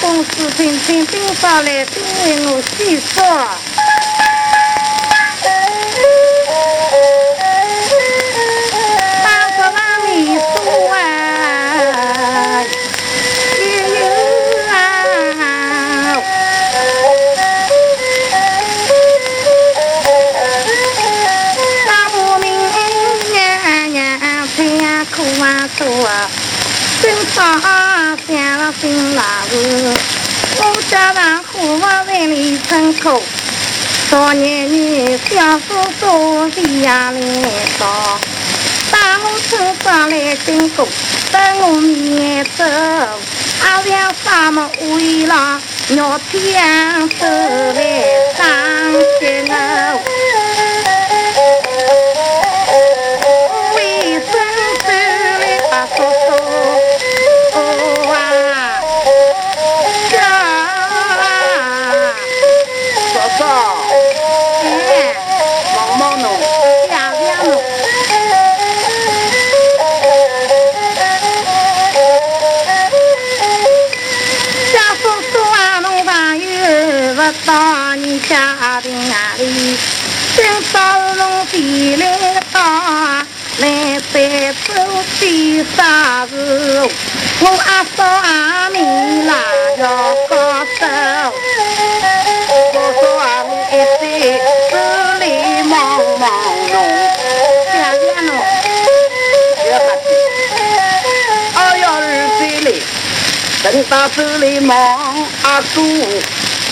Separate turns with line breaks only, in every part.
公司听听兵法来，都为我细说。新老子，我家上虎房在里村口，少年女小叔叔地下来到，大我村上来经过，等我面走，阿娘啥么为了鸟天走来上街哦。啥时候，我阿嫂阿妹拉要高手，我说阿妹一岁，手里忙忙弄，想想弄，要哈子，二幺二岁嘞，等到手里忙阿叔，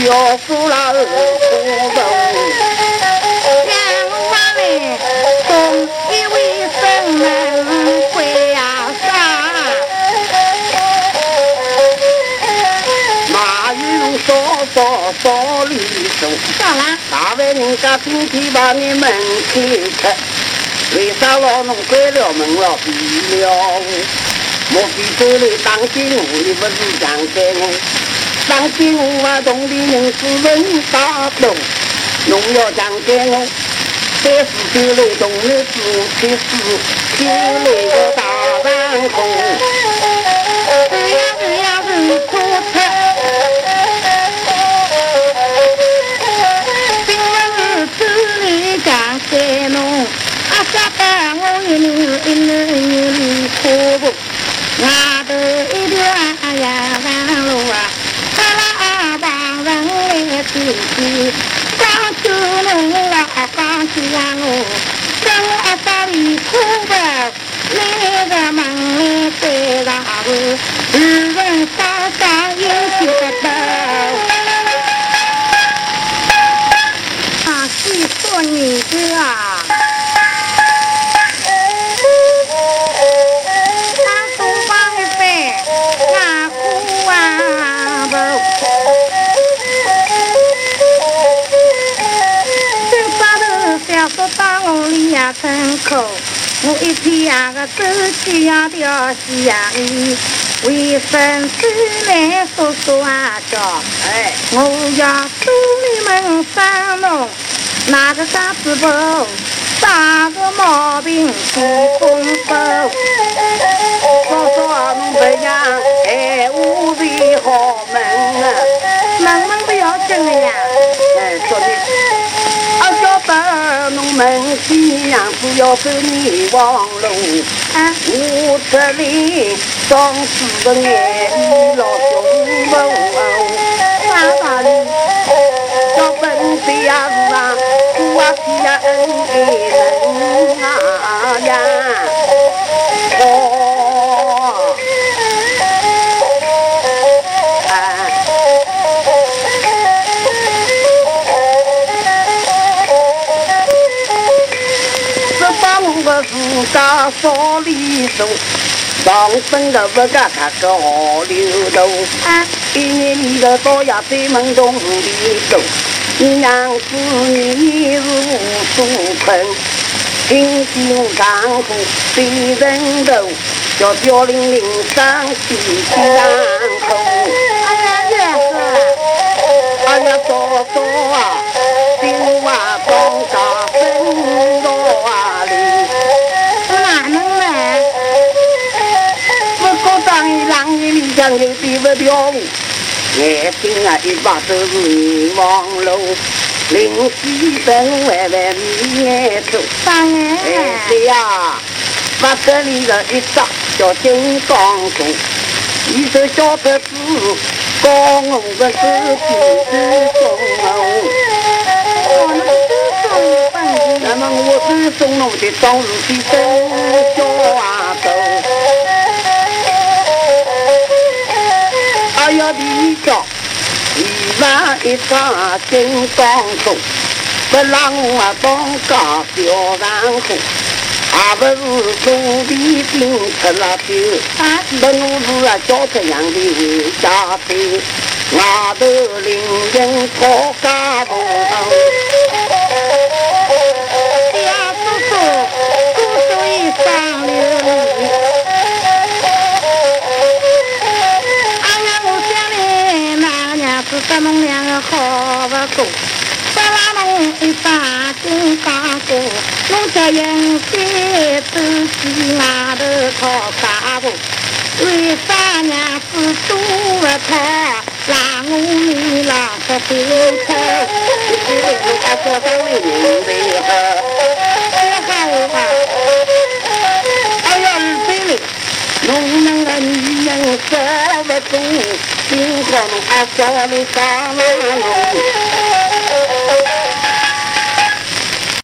我小夫老苦报。少少里走，大外人家今天把你门开开，为啥老农关了门了闭了？莫非这里当今我的不是强奸我？当今我啊，同的人是人大多，侬要强奸我，三四天来同日子七死，天来个大山空。来走走，帮助侬啊帮助我，跟我阿爸里苦步，那个忙里在上头，我里呀村口，我一天呀个走起呀条西呀里，为生子来说说啊叫，哎，我要祝你们三农。哪个啥子不？啥个毛病不空手？侬门前样子要走你望路，我这里装饰个眼衣老凶猛，这帮个自家少里手。
上身的不干他个好流头，一年年的到呀在门洞里走，你娘子你是无所困，心心干苦对人头，叫叫玲玲伤心难过。
哎呀，这是，
哎呀，嫂嫂眼睛啊一把都是眼望路，灵犀神歪歪眯眼头。
当
哎
然，
对呀，把这里的一张叫金刚图，一手小册子，高我的手机之中。
我那是送本
那么我是送侬的当时的真小啊头。哎呀，你叫一万一张金刚图，不让我啊当家小人户，还不是兄弟顶出了头。
啊，
那我是啊叫这样的回家去，外头邻人讨家婆。
一把金刚过，侬这应该走去外头讨家婆。为啥娘子多不讨，让我你浪个头头？
我说上的明白呵。
哎好啊！
哎呀，对了，侬那个女人说不多，今后侬还叫你干嘛侬？